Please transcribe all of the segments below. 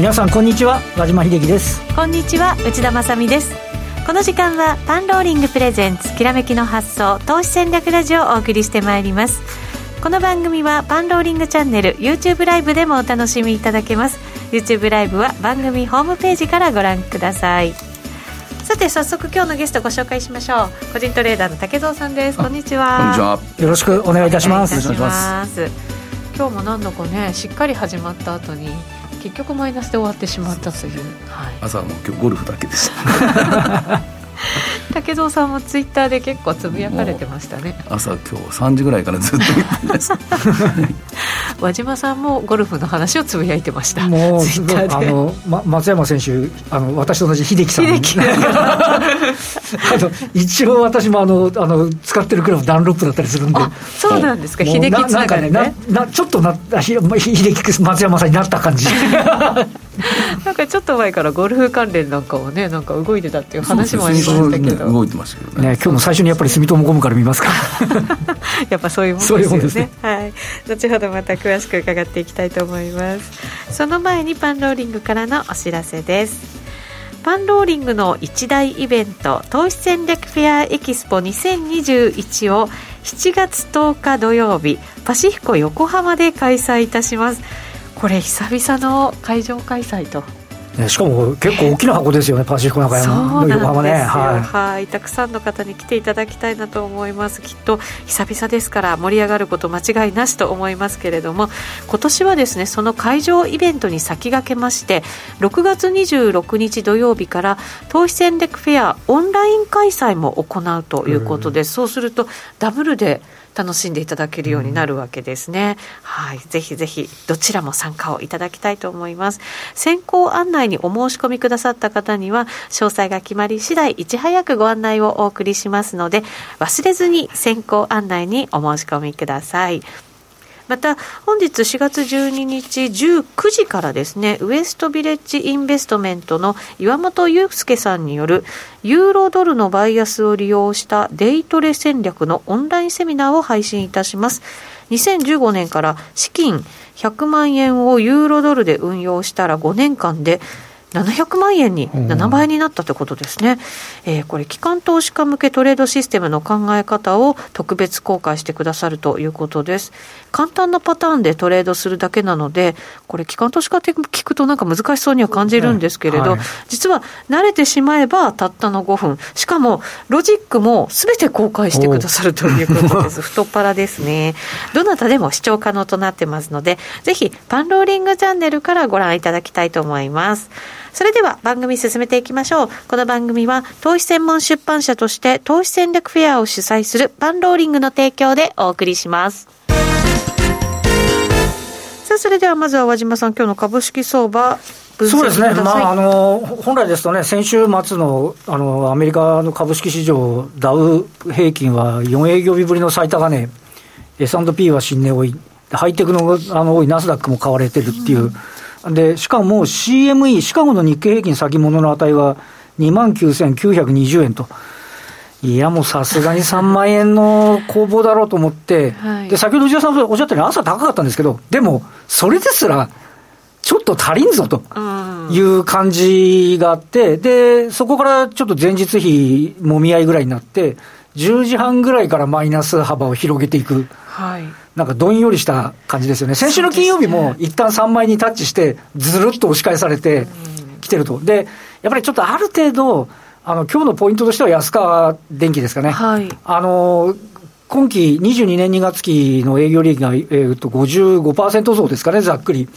皆さんこんにちは和島秀樹です。こんにちは内田まさです。この時間はパンローリングプレゼンツきらめきの発想投資戦略ラジオをお送りしてまいります。この番組はパンローリングチャンネル YouTube ライブでもお楽しみいただけます。YouTube ライブは番組ホームページからご覧ください。さて早速今日のゲストご紹介しましょう。個人トレーダーの竹蔵さんです。こんにちは。こんにちは。よろしくお願いいたします。お願いいたします。今日も何度かねしっかり始まった後に結局マイナスで終わってしまったという、はい、朝も今日ゴルフだけでした 竹蔵さんもツイッターで結構つぶやかれてましたね。朝今日3時ぐらいからずっと言ってます。和島さんもゴルフの話をつぶやいてました。もうツイッターで。あの、ま、松山選手あの私と同じ秀樹さん。秀樹。あの一応私もあのあの使ってるクラブダンロップだったりするんで。そうなんですか。秀樹つながりね。なちょっとな秀樹松山さんになった感じ なんかちょっと前からゴルフ関連なんかはねなんか動いてたっていう話もありましたけど、ね、動いてましたけどね、ね、今日の最初にやっぱり住友ゴムから見ますか やっぱそういうもんですよね、ね、はい。後ほどまた詳しく伺っていきたいと思います。その前にパンローリングからのお知らせです。パンローリングの一大イベント投資戦略フェアエキスポ2021を7月10日土曜日パシフィコ横浜で開催いたしますこれ久々の会場開催と。ね、しかも結構大きな箱ですよね、パシフィコ中山の横浜ね、はい、はい、たくさんの方に来ていただきたいなと思います、きっと久々ですから盛り上がること間違いなしと思いますけれども、今年はですねその会場イベントに先駆けまして、6月26日土曜日から投資戦略フェアオンライン開催も行うということで、そうするとダブルで。楽しんでいただけるようになるわけですね、うん、はい。ぜひぜひどちらも参加をいただきたいと思います。先行案内にお申し込みくださった方には詳細が決まり次第いち早くご案内をお送りしますので忘れずに先行案内にお申し込みください。また本日4月12日19時からですねウエストビレッジインベストメントの岩本裕介さんによるユーロドルのバイアスを利用したデイトレ戦略のオンラインセミナーを配信いたします。2015年から資金100万円をユーロドルで運用したら5年間で700万円に7倍になったということですね、うん、えー、これ機関投資家向けトレードシステムの考え方を特別公開してくださるということです。簡単なパターンでトレードするだけなのでこれ機関投資家って聞くとなんか難しそうには感じるんですけれど、はい、実は慣れてしまえばたったの5分。しかもロジックもすべて公開してくださるということです。太っ腹ですね。どなたでも視聴可能となってますのでぜひパンローリングチャンネルからご覧いただきたいと思いますそれでは番組進めていきましょう。この番組は投資専門出版社として投資戦略フェアを主催するパンローリングの提供でお送りします。さあ、それではまずは和島さん、今日の株式相場、そうですね、まあ、あの本来ですとね、先週末のあのアメリカの株式市場、ダウ平均は4営業日ぶりの最高値、S&P は新値多い、ハイテクのあの多いナスダックも買われてるっていう、うんで、しかも CME、シカゴの日経平均先物の値は2万9920円と。いや、もうさすがに3万円の攻防だろうと思って、はい、で、先ほど内田さんおっしゃったように朝高かったんですけど、でも、それですら、ちょっと足りんぞと。いう感じがあって、で、そこからちょっと前日比もみ合いぐらいになって、10時半ぐらいからマイナス幅を広げていく。はいなんかどんよりした感じですよね、先週の金曜日も一旦3枚にタッチして、ずるっと押し返されてきてると、でやっぱりちょっとある程度、あの今日のポイントとしては安川電機ですかね。はい、あの今期22年2月期の営業利益が、えー、と55%増ですかね、ざっくり。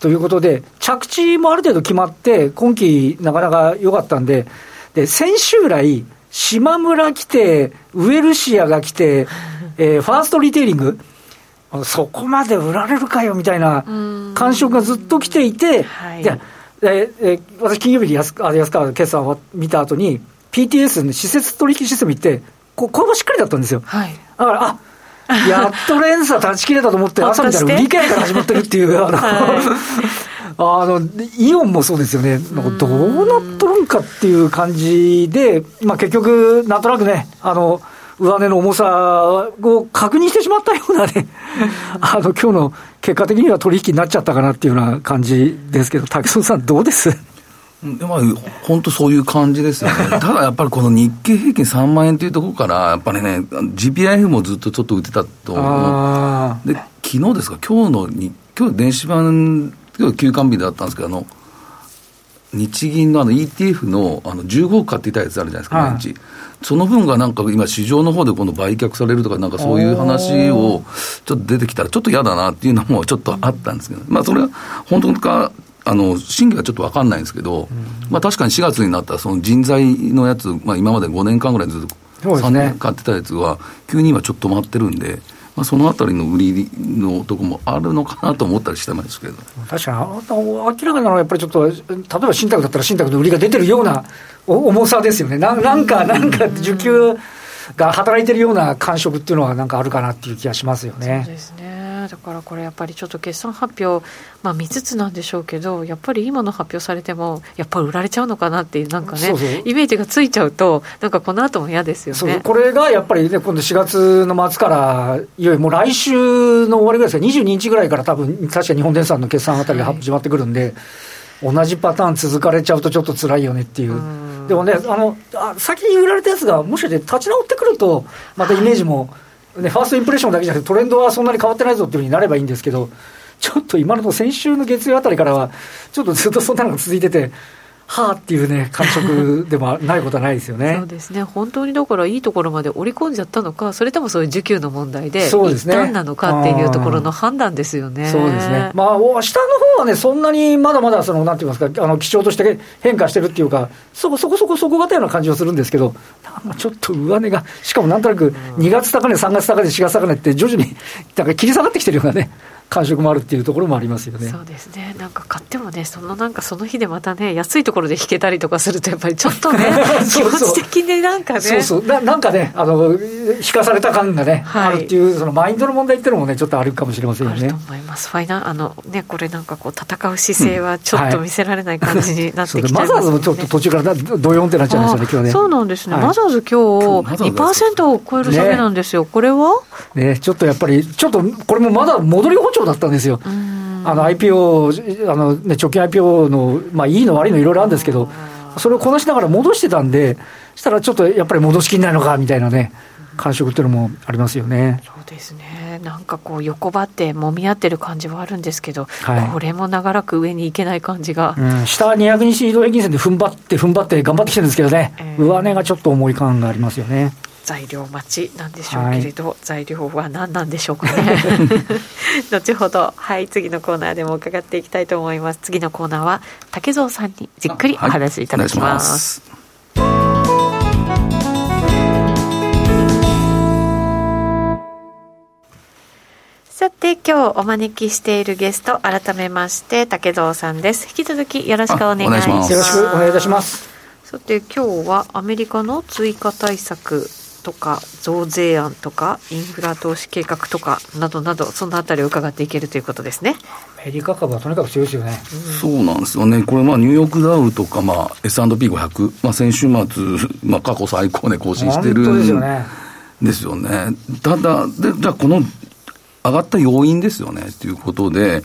ということで、着地もある程度決まって、今期なかなか良かったんで、で、先週来、島村来て、ウエルシアが来て、えー、ファーストリテイリング、そこまで売られるかよみたいな感触がずっと来ていて、はい、でええ私、金曜日に安安川決算を見た後に、PTS の施設取引システム行って、ここれもしっかりだったんですよ。はい、だから、あやっと連鎖断ち切れたと思って、朝みたいな売り買いから始まってるっていう、あの、はい、あのイオンもそうですよね、なんかどうなっとるんかっていう感じで、まあ、結局、なんとなくね、あの上値の重さを確認してしまったようなね、あの、今日の結果的には取引になっちゃったかなっていうような感じですけど、竹曽さんどうです？まあ、本当そういう感じですよね。ただやっぱりこの日経平均3万円というところから、やっぱりね、GPIF もずっとちょっと売ってたと思う。で、昨日ですか、今日のに、今日電子版、今日休館日だったんですけど、あの、日銀のあの ETF のあの15億買っていたやつあるじゃないですか、毎日。その分がなんか今、市場の方で今度売却されるとか、なんかそういう話をちょっと出てきたら、ちょっと嫌だなっていうのもちょっとあったんですけど、まあ、それは本当か、あの真偽はちょっと分かんないんですけど、まあ、確かに4月になったその人材のやつ、まあ、今まで5年間ぐらいずっと3年買ってたやつは、急に今ちょっと待ってるんで。まあ、そのあたりの売りのとこもあるのかなと思ったりしてますけど。確かに、明らかなのは、やっぱりちょっと、例えば信託だったら信託の売りが出てるような重さですよね、ななんか、なんか需給が働いてるような感触っていうのは、なんかあるかなっていう気がしますよね。そうですねだからこれやっぱりちょっと決算発表、まあ、見つつなんでしょうけど、やっぱり今の発表されても、やっぱり売られちゃうのかなっていう、なんかねイメージがついちゃうと、なんかこの後も嫌ですよね。これがやっぱりね、今度4月の末から、いよいよもう来週の終わりぐらいですか、22日ぐらいから多分確か日本電産の決算あたりが始まってくるんで、はい、同じパターン続かれちゃうと、ちょっと辛いよねっていう。でもね、あのあ先に売られたやつが、もしかして立ち直ってくると、またイメージも、はいね、ファーストインプレッションだけじゃなくて、トレンドはそんなに変わってないぞっていうふうになればいいんですけど、ちょっと今のと先週の月曜あたりからは、ちょっとずっとそんなのが続いてて、はあっていうね、感触でもないことはないですよね。そうですね。本当にだからいいところまで織り込んじゃったのか、それともそういう需給の問題で、そうですね。なのかっていうところの判断ですよね。そうですね。まあ、下の方はね、そんなにまだまだ、その、なんて言いますか、あの、基調として変化してるっていうか、そこそこそこ底堅いような感じはするんですけど、ちょっと上値が、しかもなんとなく2月高値、3月高値、4月高値って徐々に、だから切り下がってきてるようなね。感触もあるっていうところもありますよね。そうですね。なんか買ってもね、そのなんかその日でまたね、安いところで引けたりとかすると、やっぱりちょっとね、気持ち的になんかね。そうそうな。なんかね、あの、引かされた感がね、はい、あるっていう、そのマインドの問題っていうのもね、ちょっとあるかもしれませんよね。あると思います。ファイナあの、ね、これなんかこう、戦う姿勢はちょっと見せられない感じになってきて、ねマザーズもちょっと途中からドヨンってなっちゃいましたね、今日ね。そうなんですね。はい、マザーズ今日2%を超える下げなんですよ。ね、これは？ね、ちょっとやっぱり、ちょっと、これもまだ戻り歩調だったんですよ。うんあの IPO、あのね、直近 IPO の、まあ、いいの悪いのいろいろあるんですけど、それをこなしながら戻してたんで、したらちょっとやっぱり戻しきんないのかみたいなね、感触っていうのもありますよね。そうですね。なんかこう横ばって揉み合ってる感じはあるんですけど、はい、これも長らく上に行けない感じが。うん、下200日移動平均線で踏ん張って踏ん張って頑張ってきてるんですけどね、えー、上値がちょっと重い感がありますよね。材料待ちなんでしょうけれど、はい、材料は何なんでしょうかね。後ほどはい次のコーナーでも伺っていきたいと思います。次のコーナーは竹蔵さんにじっくりお話しいただきます、さて今日お招きしているゲスト改めまして竹蔵さんです。引き続きよろしくお願いします。よろしくお願いいたします。さて今日はアメリカの追加対策とか増税案とかインフラ投資計画とかなどなどそのあたりを伺っていけるということですね。アメリカ株はとにかく強いですよね、うん、そうなんですよね。これまあニューヨークダウとか、まあ、S&P500、まあ、先週末、まあ、過去最高値更新してるんですよね。ですよね。ただでじゃあこの上がった要因ですよね。ということで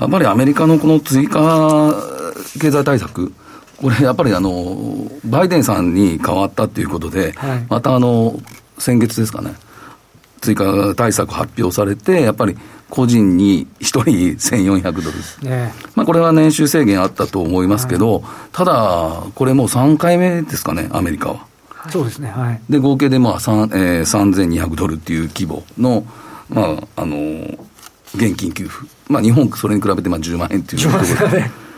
やっぱりアメリカのこの追加経済対策これやっぱりあの、バイデンさんに変わったということで、はい、またあの、先月ですかね、追加対策発表されて、やっぱり個人に1人1400ドルです、ね、まあ、これは年収制限あったと思いますけど、はい、ただ、これもう3回目ですかね、アメリカは。そうですね、はい、で合計でまあ、えー、3200ドルっていう規模の、まああの現金給付、まあ、日本、それに比べてまあ10万円っていうところで。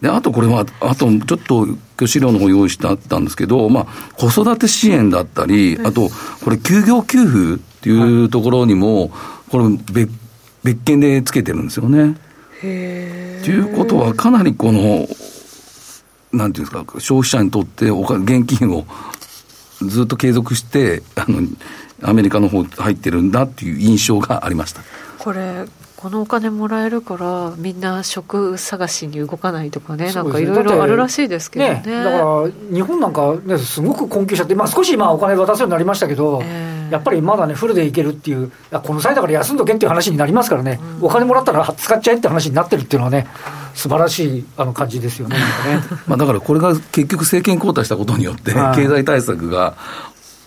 で、あとこれは、あとちょっと今日資料の方用意してあったんですけど、まあ、子育て支援だったり、あと、これ休業給付っていうところにも、これ別、別件でつけてるんですよね。ということは、かなりこの、なんていうんですか、消費者にとってお金、現金をずっと継続して、あの、アメリカの方入ってるんだっていう印象がありました。これこのお金もらえるからみんな職探しに動かないとかね、なんかいろいろあるらしいですけどね、ね、だから日本なんか、ね、すごく困窮しちゃって、まあ、少し今お金渡すようになりましたけど、えー、やっぱりまだね、フルでいけるっていう、この際だから休んどけっていう話になりますからね、うん、お金もらったら使っちゃえって話になってるっていうのはね、素晴らしいあの感じですよね、ね。まあだからこれが結局、政権交代したことによって、経済対策が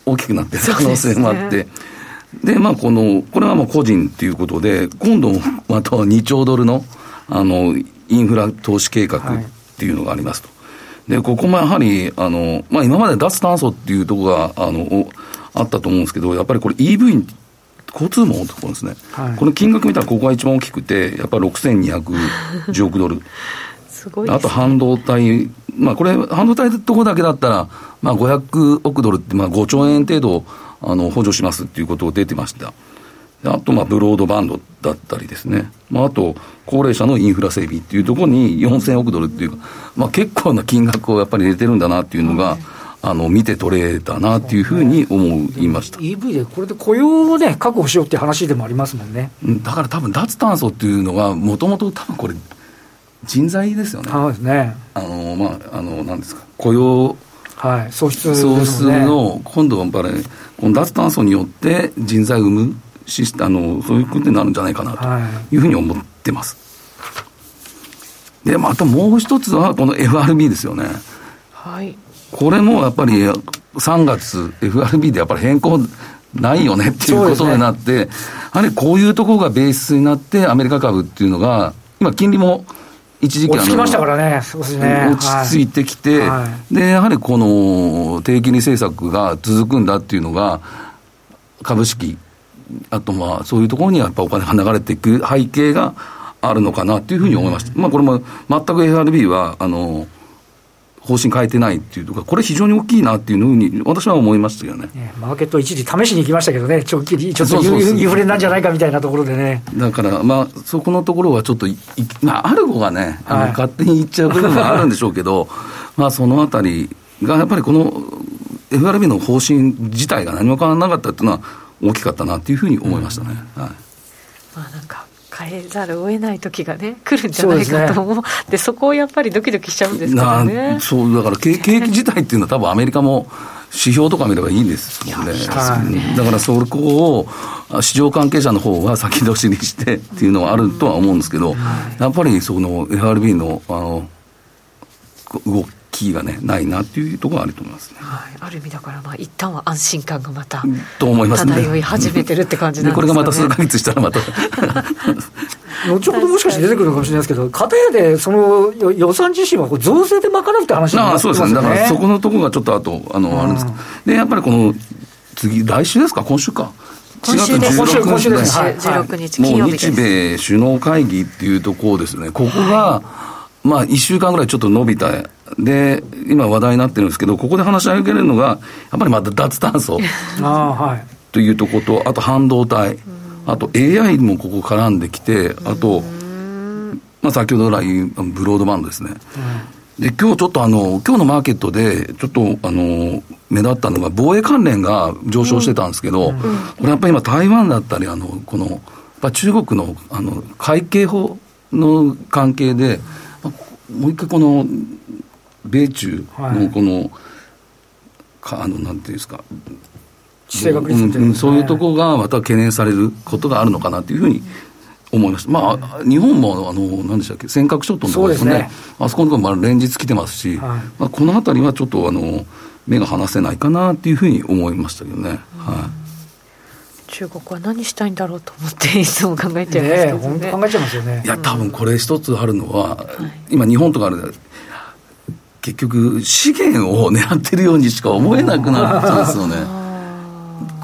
大きくなってる可能性もあって。で、まあ、この、これはもう個人ということで、今度また2兆ドルの、あの、インフラ投資計画っていうのがありますと。で、ここもやはり、あの、まあ、今まで脱炭素っていうところが、あの、あったと思うんですけど、やっぱりこれ EV、交通網のところですね、はい、この金額見たらここが一番大きくて、やっぱり6210億ドル。すごい、ね、あと半導体、まあこれ、半導体のところだけだったら、まあ500億ドルって、まあ5兆円程度あの補助しますっていうことが出てました。あと、まあ、ブロードバンドだったりですね。まあ、あと、高齢者のインフラ整備っていうところに4000億ドルっていうか、まあ、結構な金額をやっぱり入れてるんだなっていうのが、あの、見て取れたなっていうふうに思いました。EV で、これで雇用をね、確保しようっていう話でもありますもんね。だから多分、脱炭素っていうのが、もともと多分これ、人材ですよね。そうですね。あの、まあ、あの、なんですか、雇用、はい、創出、創出の、今度はやっぱり、この脱炭素によって人材を生むしあの、そういうことになるんじゃないかなというふうに思ってます。で、またもう一つは、この FRB ですよね。はい。これもやっぱり3月、FRB でやっぱり変更ないよねっていうことになって、ね、やはりこういうところがベースになって、アメリカ株っていうのが、今、金利も一時期落ち着きましたからね、そうですね。落ち着いてきて、はい、でやはりこの低金利政策が続くんだっていうのが、株式、あとまあそういうところにやっぱお金が流れていく背景があるのかなっていうふうに思いました。まあこれも全く FRB はあの方針変えてないっていうとか、これ非常に大きいなっていうふうに、私は思いましたよね、ね、マーケット一時試しに行きましたけどね、長期にちょっとインフレなんじゃないかみたいなところでね。だから、まあ、そこのところはちょっと、まあ、アルゴがね、あの、はい、勝手に言っちゃう部分はあるんでしょうけど、まあ、そのあたりが、やっぱりこの FRB の方針自体が何も変わらなかったっていうのは、大きかったなっていうふうに思いましたね。うん、はい。まあ、なんか変えざるを得ない時がね、来るんじゃないかと思う、で、ね、そこをやっぱりドキドキしちゃうんですからね。そうだから景気自体っていうのは、多分アメリカも指標とか見ればいいんですもんね。だからそこを市場関係者の方は先出しにしてっていうのはあるとは思うんですけど、やっぱりその FRB のあの動キーがね、ないなっていうところがあると思いますね。はい、ある意味だから、まあ、一旦は安心感がまた、と思いますね。漂い始めてるって感じなんですね。これがまた数か月したらまた。後ほどもしかして出てくるかもしれないですけど、片やで、その予算自身は増税で賄うって話になってますね。あそうですね。だからそこのところがちょっとあと、あの、あるんですで、やっぱりこの、次、来週ですか？今週か。今週です。今週、今週です。16日金曜日。もう日米首脳会議っていうところですね。ここが、まあ、1週間ぐらいちょっと伸びた。で、今話題になってるんですけど、ここで話し上げれるのが、やっぱりまた脱炭素。というところと、あと半導体、あと AI もここ絡んできて、あと、まあ、先ほど来、ブロードバンドですね。で、今日ちょっとあの、今日のマーケットで、ちょっとあの、目立ったのが、防衛関連が上昇してたんですけど、これやっぱり今台湾だったり、あの、この、中国の、あの、会計法の関係で、もう一回この、米中のこの、はい、かあのなんていうんですか、地政学率、うん、そういうところがまた懸念されることがあるのかなというふうに思いました、まあ、日本もあの何でしたっけ、尖閣諸島のところですね、ね。あそこのところも連日来てますし、はい、まあ、このあたりはちょっとあの目が離せないかなというふうに思いましたけどね。はい中国は何したいんだろうと思っていつも考えちゃいますけどね。ね考えちゃいますよね。いや多分これ一つあるのは、はい、今日本とかある結局、資源を狙ってるようにしか思えなくなったんですよね。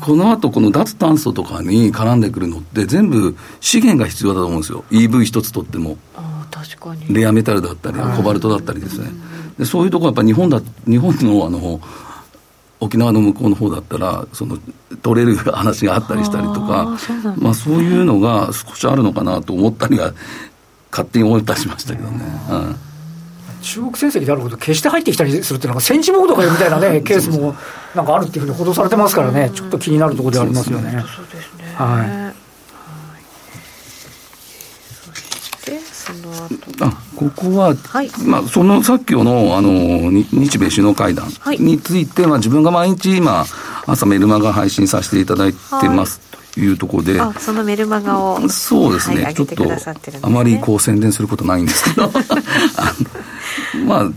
この後、この脱炭素とかに絡んでくるのって、全部資源が必要だと思うんですよ。EV 一つとっても。確かに。レアメタルだったり、コバルトだったりですね。でそういうところやっぱ日本だ、日本のあの、沖縄の向こうの方だったら、その取れる話があったりしたりとか、あまあそういうのが少しあるのかなと思ったりは、勝手に思ったりしましたけどね。うん中国戦績であること、決して入ってきたりするっていうのが、戦時モードかよみたいな ね、ケースもなんかあるっていうふうに報道されてますからね、ちょっと気になるところでありますよね。ね。はい。ここは、はい、まあ、そのさっきのあの日米首脳会談について、はい、まあ、自分が毎日今、朝メルマガ配信させていただいてます。というところで、そのメルマガをそうですね、はい、ちょっと、あまりこう宣伝することないんですけど、まあ、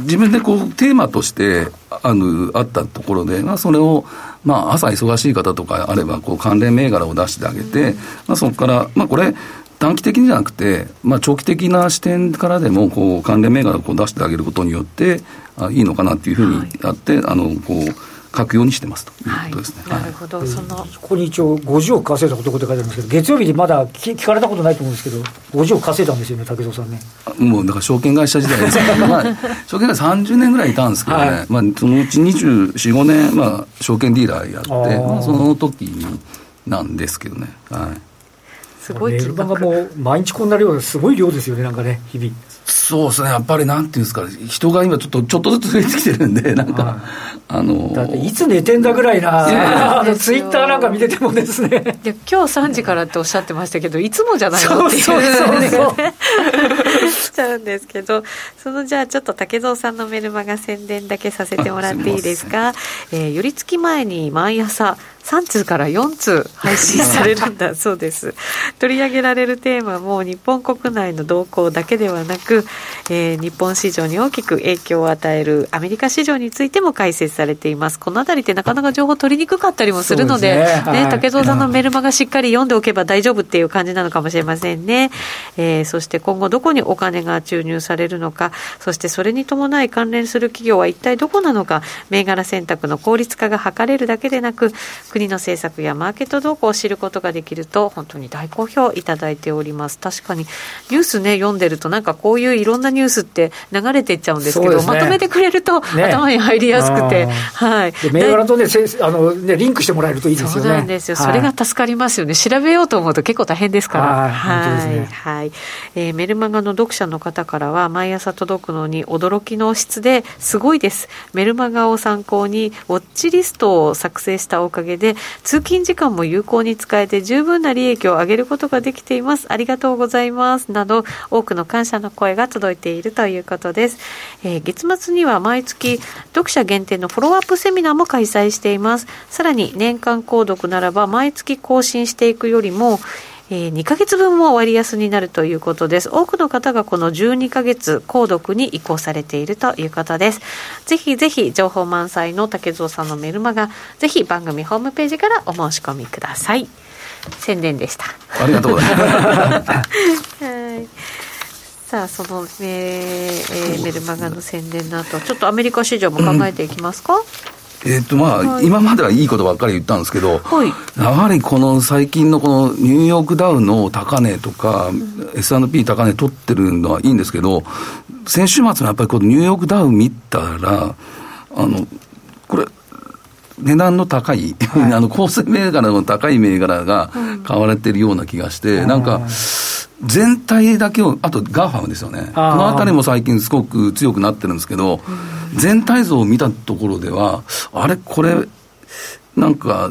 自分でこうテーマとしてあのあったところで、まあ、それを、まあ、朝忙しい方とかあればこう関連銘柄を出してあげて、まあ、そこから、まあ、これ短期的にじゃなくて、まあ、長期的な視点からでもこう関連銘柄をこう出してあげることによってあいいのかなっていうふうにやって、はい、あのこう書くようにしてますということですね。はい、なるほど、その。ここに一応、50億稼いだ男って書いてあるんですけど、月曜日にまだ聞かれたことないと思うんですけど、50億稼いだんですよね、武蔵さんね。もうだから証券会社時代です。けど、まあ、証券会社30年ぐらいいたんですけどね、はい、まあ、そのうち24、5年、まあ、証券ディーラーやって、まあ、その時になんですけどね。はいすごいメールマガも毎日こんな量すごい量ですよね、なんかね、日々。そうですね、やっぱりなんていうんですか、人が今ちょっと、ちょっとずつ増えてきてるんで、なんか、あのだっていつ寝てんだぐらいな、あのツイッターなんか見ててもですね。いや今日3時からっておっしゃってましたけど、いつもじゃないのっていう。そうそうそうしちゃう んですけど、そのじゃあ、ちょっと竹蔵さんのメルマガ宣伝だけさせてもらっていいですか、えー、寄り付き前に毎朝、3通から4通配信されるんだそうです。取り上げられるテーマも日本国内の動向だけではなく、えー、日本市場に大きく影響を与えるアメリカ市場についても解説されています。このあたりってなかなか情報取りにくかったりもするのでね、ね、竹蔵さんのメルマガしっかり読んでおけば大丈夫っていう感じなのかもしれませんね、えー、そして今後どこにお金が注入されるのかそしてそれに伴い関連する企業は一体どこなのか銘柄選択の効率化が図れるだけでなく国の政策やマーケット動向を知ることができると本当に大好評いただいております。確かにニュースね読んでるとなんかこういういろんなニュースって流れていっちゃうんですけど、ね、まとめてくれると、頭に入りやすくて、はい。銘柄とねあのねリンクしてもらえるといいですよね。そうなんですよ、はい、それが助かりますよね。調べようと思うと結構大変ですから。はい、ね、はい、えー、メルマガの読者の方からは毎朝届くのに驚きの質ですごいです。メルマガを参考にウォッチリストを作成したおかげで通勤時間も有効に使えて十分な利益を上げることができています。ありがとうございます。など、多くの感謝の声が届いているということです。えー、月末には毎月、読者限定のフォローアップセミナーも開催しています。さらに、年間購読ならば、毎月更新していくよりも、えー、2か月分も割安になるということです。多くの方がこの12か月購読に移行されているということです。ぜひぜひ情報満載の竹蔵さんのメルマガ、ぜひ番組ホームページからお申し込みください。宣伝でした。ありがとうございます。はいさあその、えーえー、メルマガの宣伝の後ちょっとアメリカ市場も考えていきますか、うん。えっとまあ、はい、今まではいいことばっかり言ったんですけど、はい、やはりこの最近のこのニューヨークダウの高値とか、うん、S&P 高値取ってるのはいいんですけど、先週末のやっぱりこのニューヨークダウ見たら、あの、これ、値段の高い、はい、あの、構成銘柄の高い銘柄が買われてるような気がして、うん、なんか、全体だけを、あと GAFAM ですよね。このあたりも最近すごく強くなってるんですけど、全体像を見たところでは、あれ、これ、なんか、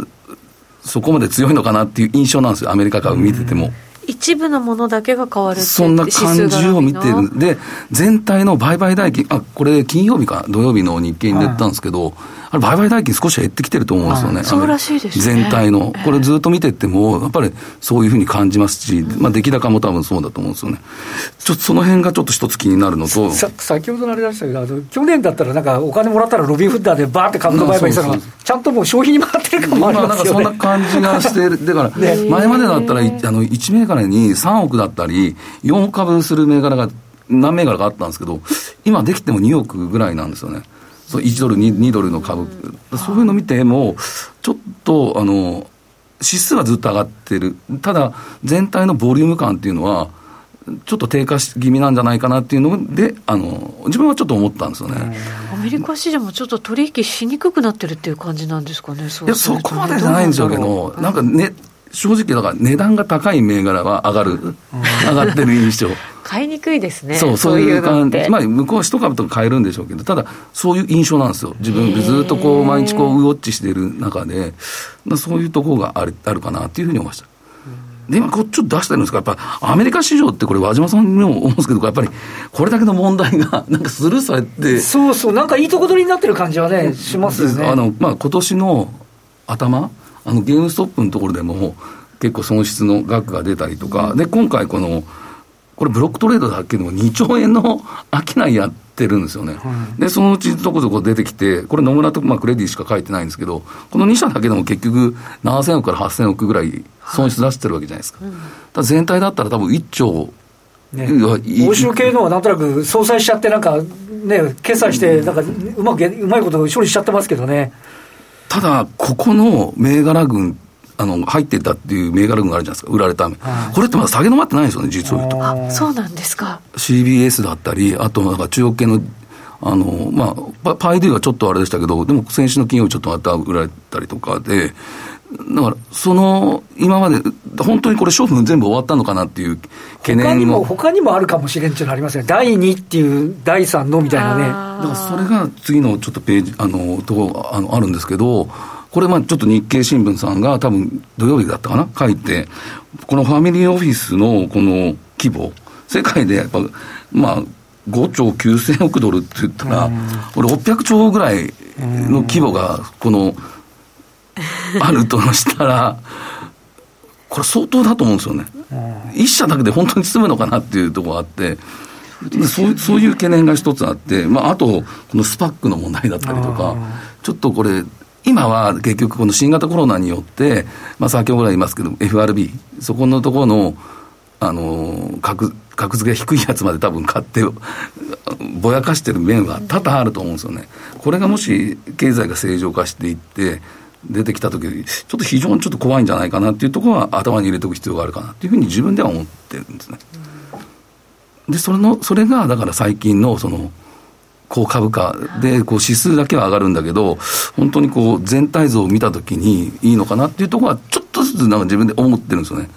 そこまで強いのかなっていう印象なんですよ、アメリカ株見てても。一部のものだけが買われてそんな感じを見てる。で、全体の売買代金、あ、これ金曜日か、土曜日の日経に出たんですけど、はいあれ、売買代金少し減ってきてると思うんですよね。そうらしいですね。全体の。これずっと見てっても、やっぱりそういうふうに感じますし、まあ出来高も多分そうだと思うんですよね。ちょっとその辺がちょっと一つ気になるのと。さ先ほどのあれでしたけど、あの去年だったらなんかお金もらったらロビンフッダーでバーって株の売買したのが、ちゃんともう消費に回ってるかもありますよ、ね、なんかそんな感じがして、だから、前までだったら、あの、1銘柄に3億だったり、4株する銘柄が、何銘柄かあったんですけど、今できても2億ぐらいなんですよね。そう1ドル2、2ドルの株、うん、そういうの見ても、ちょっとあの指数はずっと上がってる、ただ、全体のボリューム感っていうのは、ちょっと低下気味なんじゃないかなっていうので、あの自分はちょっと思ったんですよね。アメリカ市場もちょっと取引しにくくなってるっていう感じなんですかね、そいやそこまでじゃないんでしょうけど、なんかね、正直、だから値段が高い銘柄は上がる、上がってる印象。買いにくいですね。そう、そういう感じ。まあ、向こうは一株とか買えるんでしょうけど、ただ、そういう印象なんですよ。自分でずっとこう、毎日こう、ウォッチしている中で、まあ、そういうところがあるあるかなっていうふうに思いました。で、今、こっちょっと出してるんですが、やっぱアメリカ市場ってこれ、和島さんにも思うんですけど、やっぱりこれだけの問題が、なんかスルーされて。そうそう、なんかいいとこ取りになってる感じはね、しますよね。あの、まあ、今年の頭、あの、ゲームストップのところでも、結構損失の額が出たりとか、で、今回この、これブロックトレードだけでも2兆円の 商いやってるんですよね。で、そのうちどこどこ出てきて、これ野村と、まあ、クレディしか書いてないんですけど、この2社だけでも結局7000億から8000億ぐらい損失出してるわけじゃないですか。だ全体だったら多分1兆ね、欧州系のはなんとなく相殺しちゃって、なんかね、決済して、なんかうまくうまいこと処理しちゃってますけどね。ただ、ここの銘柄群あの入ってたっていう銘柄群があるじゃないですか、売られた、はい、これってまだ下げ止まってないんですよね、実を言うと。あそうなんですか。CBS だったり、あとなんか中国系のあの、まあ、パイデューはちょっとあれでしたけど、でも先週の金曜日ちょっとまた売られたりとかで、だから、その、今まで、本当にこれ、処分全部終わったのかなっていう懸念他にも、他にもあるかもしれんっていうのありますよね。第2っていう、第3のみたいなね。だから、それが次のちょっとページ、あの、とこあのあるんですけど、これ、まあちょっと日経新聞さんが多分土曜日だったかな、書いて、このファミリーオフィスのこの規模、世界でやっぱ、まあ、5兆9000億ドルって言ったら、これ600兆ぐらいの規模が、この、あるとしたら、これ相当だと思うんですよね。一社だけで本当に済むのかなっていうところがあって、そうそういう懸念が一つあって、まあ、あと、このスパックの問題だったりとか、ちょっとこれ、今は結局この新型コロナによって、まあ、先ほど言いますけど、FRB、そこのところの、あの、格、格付けが低いやつまで多分買って、ぼやかしてる面は多々あると思うんですよね。これがもし経済が正常化していって、出てきたとき、ちょっと非常にちょっと怖いんじゃないかなっていうところは頭に入れておく必要があるかなっていうふうに自分では思ってるんですね。で、それの、それがだから最近のその、こう株価でこう指数だけは上がるんだけど、本当にこう全体像を見たときにいいのかなっていうところは、ちょっとずつなんか自分で思ってるんですよね。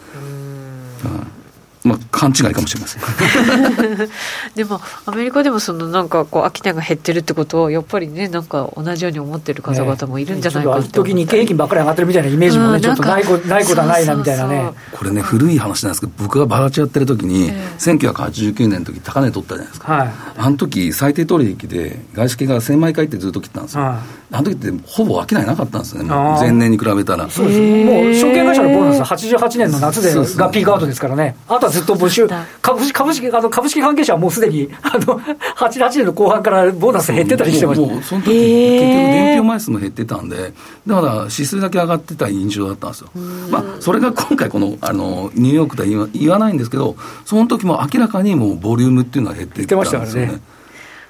まあ、勘違いかもしれません。でもアメリカでもそのなんかこう商いが減ってるってことをやっぱりねなんか同じように思ってる方々もいるんじゃないかと、ね、時日経平均ばっかり上がってるみたいなイメージもね、うん、ちょっとないこないことはないなみたいなね。これね古い話なんですけど僕がバラチやってる時に、えー、1989年の時高値取ったじゃないですか、はい、あの時最低取引で外資系が1000枚買いってずっと切ったんですよ、はい、あの時ってほぼ商いなかったんですね。前年に比べたら。そうです。もう証券会社のボーナス88年の夏でがピークアウトですからね。あとはずっと募集。株式株式あの株式関係者はもうすでにあの88年の後半からボーナス減ってたりしてました。もうその時結局伝票枚数も減ってたんでだから指数だけ上がってた印象だったんですよ。まあそれが今回このあのニューヨークでは言わないんですけどその時も明らかにもうボリュームっていうのは減っていったんですよね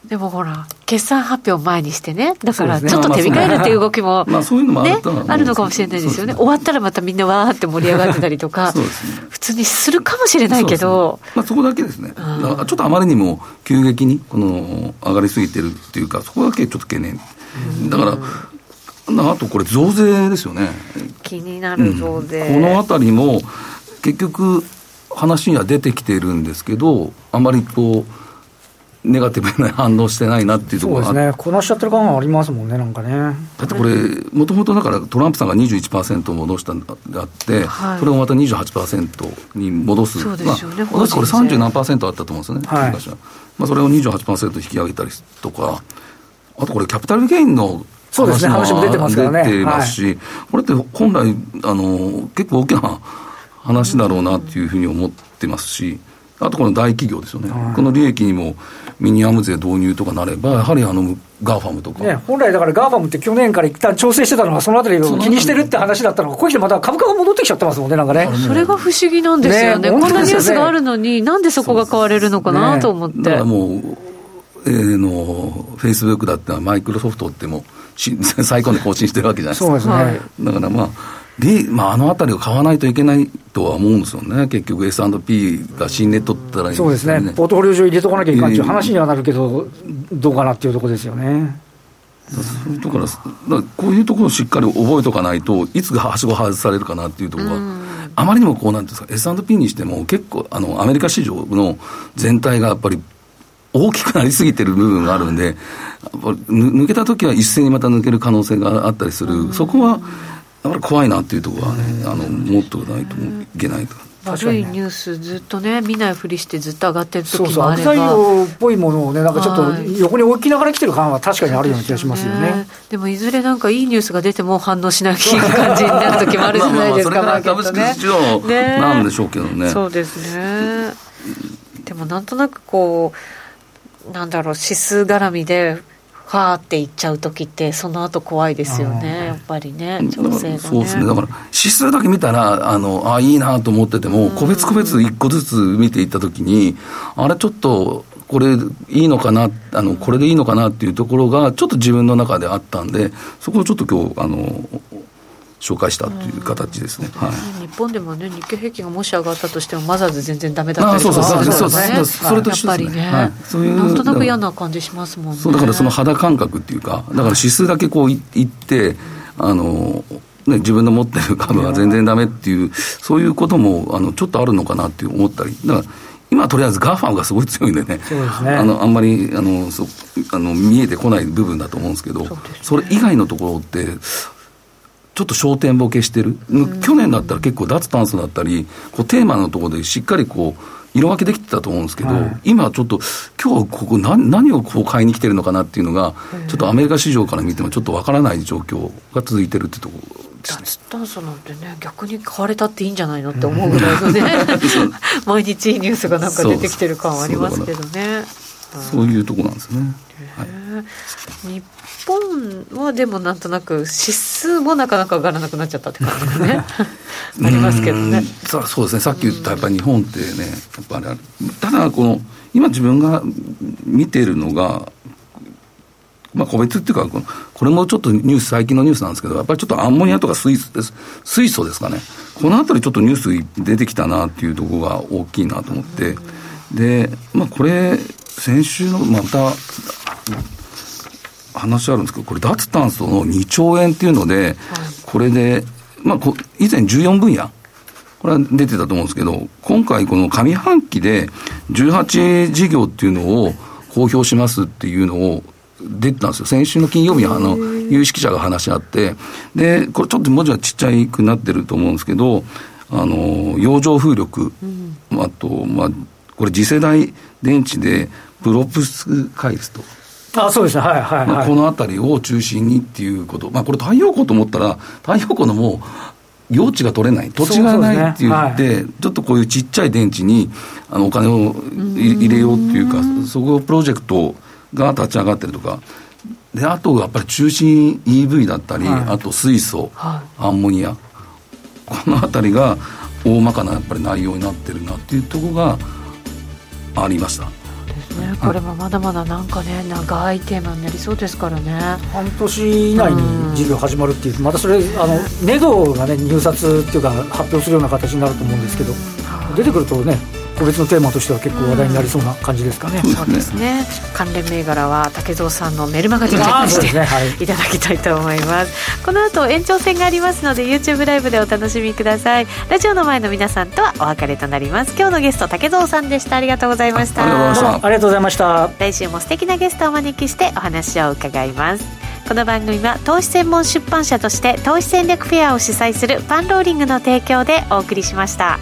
でもほら、決算発表前にしてね、だからちょっと手控えるっていう動きも、まあそういうのもあるのかもしれないですよね、終わったらまたみんなわーって盛り上がってたりとか、普通にするかもしれないけど、まあ、そこだけですね、ちょっとあまりにも急激にこの上がりすぎてるっていうか、そこだけちょっと懸念。だからあとこれ、増税ですよね。気になる増税。うん、このあたりも、結局、話には出てきているんですけど、あまりこう、ネガティブな反応してないなっていうところそうですね、こなしちゃってる感がありますもんね、なんかね。だってこれ、もともとだからトランプさんが21%戻したんであって、はい、それをまた28%に戻す、そうですよね、まあ、これ30何パーセントあったと思うんですよね、はい、まあ、それを28%引き上げたりとか、あとこれ、キャピタルゲインのそうですね、話も出てますからね。出てますし、はい、これって本来、あの、結構大きな話だろうなっていうふうに思ってますし、あとこの大企業ですよね、この利益にもミニマム税導入とかなれば、やはりあの GAFAM とか、ね、本来だから GAFAM って去年から一旦調整してたのは、そのあたりを気にしてるって話だったのが、ここに来てまた株価が戻ってきちゃってますもんね、なんかね。それが不思議なんですよね、ねこんなニュースがあるのに、なんでそこが買われるのかなと思って。だからもうえー、のフェイスブックだってマイクロソフトっても最高値更新してるわけじゃないですか。そうですね。だからまあ、で、まあ、あのあたりを買わないといけないとは思うんですよね、結局 S&P が新ネットったらいい、ね、そうですね、ポートフォリオ上入れとかなきゃいけないっていう話にはなるけど、どうかなっていうところですよね。だから、からこういうところをしっかり覚えておかないと、いつがはしご外されるかなっていうところが、あまりにもこうなんですか、S&P にしても、結構あの、アメリカ市場の全体がやっぱり大きくなりすぎてる部分があるんで、抜けたときは一斉にまた抜ける可能性があったりする、そこはだから怖いなっていうところはね、あの持っとかないといけないと。悪いニュースずっとね見ないふりしてずっと上がってる時もあれば。そうそう悪材料っぽいものをねなんかちょっと横に置きながら来てる感は確かにあるような気がしますよね、ね、でもいずれなんかいいニュースが出ても反応しない感じになる時もあるじゃないですかまあまあそれ株式市場なんでしょうけどね、ね、そうですね。でもなんとなくこうなんだろう指数絡みでファーっていっちゃう時ってその後怖いですよねやっぱりね調整が、ね、そうですね。だから指数だけ見たらあのあいいなと思ってても個別個別一個ずつ見ていった時にあれちょっとこれいいのかなあのこれでいいのかなっていうところがちょっと自分の中であったんでそこをちょっと今日あの紹介したという形ですね、はい、日本でもね日経平均がもし上がったとしてもマザーズ全然ダメだったりとかそうそうそう。それと一緒ですねやっぱりね、はい、そういうなんとなく嫌な感じしますもんね。そうだからその肌感覚っていうかだから指数だけこういってあのね、自分の持ってる株が全然ダメっていう、そういうこともあのちょっとあるのかなって思ったり、だから今とりあえず GAFAM がすごい強いんでね、ですね。あのあんまりあのそあの見えてこない部分だと思うんですけど、そ、ね,、れ以外のところって、ちょっと焦点ボケしてる、去年だったら結構脱炭素だったり、こうテーマのところでしっかりこう、色分けできてたと思うんですけど、はい、今ちょっと、今日ここ何、何をこう買いに来てるのかなっていうのが、ちょっとアメリカ市場から見ても、ちょっとわからない状況が続いてるってところ脱炭素なんてね、逆に買われたっていいんじゃないのって思うぐらいのね、毎日ニュースがなんか出てきてる感はありますけどね。そういうとこなんですね。はい、日本はでもなんとなく指数もなかなか上がらなくなっちゃったって感じがね。ありますけどね。そうそうですねさっき言ったやっぱり日本ってねやっぱりただこの今自分が見てるのがまあ、個別っていうかこの、これもちょっとニュース、最近のニュースなんですけど、やっぱりちょっとアンモニアとか水素です、水素ですかね、このあたりちょっとニュース出てきたなっていうところが大きいなと思って、で、まあ、これ、先週のまた話あるんですけど、これ、脱炭素の2兆円っていうので、これで、まあ、以前14分野、これは出てたと思うんですけど、今回、この上半期で18事業っていうのを公表しますっていうのを出てたんですよ。先週の金曜日にあの、有識者が話し合って、で、これちょっと文字はちっちゃくなってると思うんですけど、あの、洋上風力、うん、あと、まあ、これ次世代電池で、プロプス回数と。あそうですね、はいはい、はい、まあ、この辺りを中心にっていうこと、まあ、これ、太陽光と思ったら、太陽光のもう、用地が取れない、土地がないって言って、ねはい、ちょっとこういうちっちゃい電池にあのお金を入れようっていうか、そこプロジェクトが立ち上がってるとか、であとやっぱり中心 EV だったり、はい、あと水素、はい、アンモニア、この辺りが大まかなやっぱり内容になってるなっていうところがありました。ね、これもまだまだなんかね、長いテーマになりそうですからね。半年以内に事業始まるっていう、またそれ、あのネドがね、入札っていうか、発表するような形になると思うんですけど、出てくるとね、個別のテーマとしては結構話題になりそうな感じですかね。そうですね。関連銘柄は竹蔵さんのメルマガでチェックして、ねはい、いただきたいと思います。この後延長戦がありますので YouTube ライブでお楽しみください。ラジオの前の皆さんとはお別れとなります。今日のゲスト竹蔵さんでした。ありがとうございました。ありがとうございました。来週も素敵なゲストをお招きしてお話を伺います。この番組は投資専門出版社として投資戦略フェアを主催するパンローリングの提供でお送りしました。